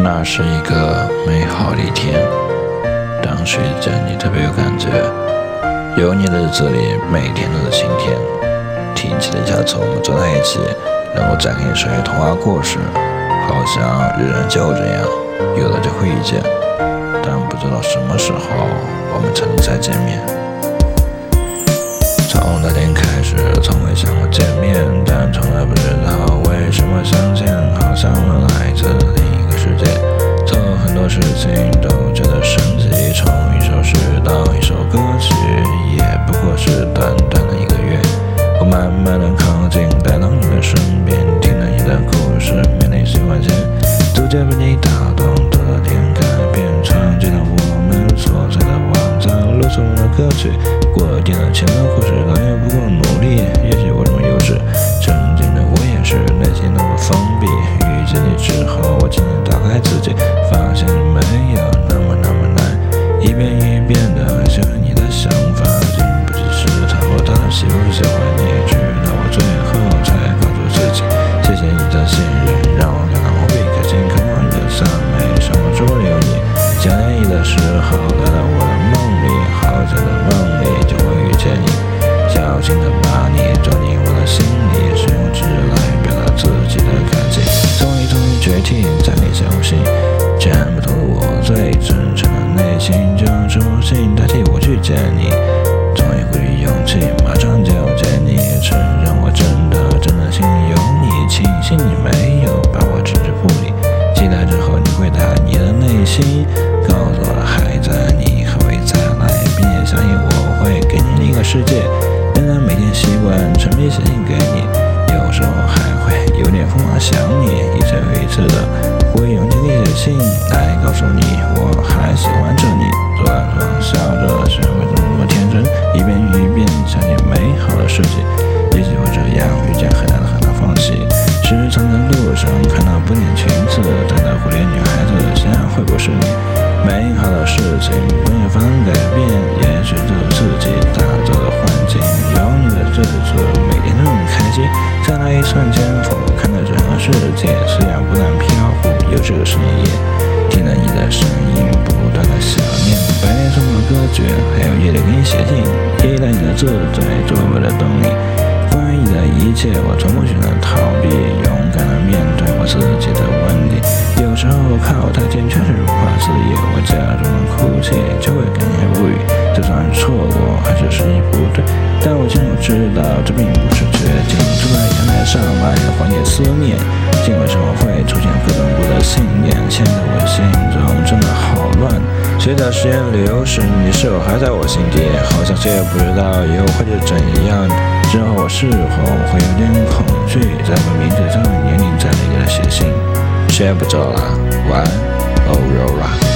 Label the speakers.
Speaker 1: 那是一个美好的一天，当时见你特别有感觉。有你的日子里，每天都是晴天。提起了下次我们坐在一起，能够再给你说些童话故事，好像日人就这样有了就会遇见，但不知道什么时候我们才能再见面。从那天开始，从未想过见面，但从来不过去过了歌曲，过定了前的故事，导演不够努力，也许我这么幼稚，曾经的我也是内心那么封闭，遇见你之后，我渐渐打开自己，发现没有那么那么难，一遍一遍的想你的想法，经不起试探，我到底喜不喜欢于决定在你相信，全部投入我最真诚的内心，就用这封信代替我去见你，终于鼓起勇气，马上就要见你，承认我真的真的心里有你，庆幸你没有把我置之不理，期待之后你回答你的内心，告诉我还在，你还会再来，并且相信我会给你另一个世界，仍然每天习惯沉迷写信次又一次的会用尽力写信来告诉你我还喜欢着你，转转笑着，学会怎么天真，一遍又一遍想起美好的事情，也许会这样遇见很难很难放弃，时常在路上看到不点裙子，等待蝴蝶女孩子，想想会不会是你，美好的事情不愿发生改变，也许这是自己打造的幻境，有你的日子每天都很开心，在那一瞬间，世界，虽然不断飘忽，又是个深夜，听着你的声音，不断的想念，白天送的歌曲，还有夜里给你写信，依赖你的自在作为的动力。关于你的一切，我从不选择逃避，勇敢的面对我自己的问题。有时候靠太近确实无法自已，我假装哭泣，就会感言不语。就算错过，还是时机不对，但我清楚知道思念，尽管生活会出现各种不的信念，现在我心中真的好乱。随着时间流逝，你是否还在我心底？好像谁也不知道以后会是怎样。之后我是否会有点恐惧？在我名字上的年龄再来给他写信，睡不走了，晚安，欧若拉。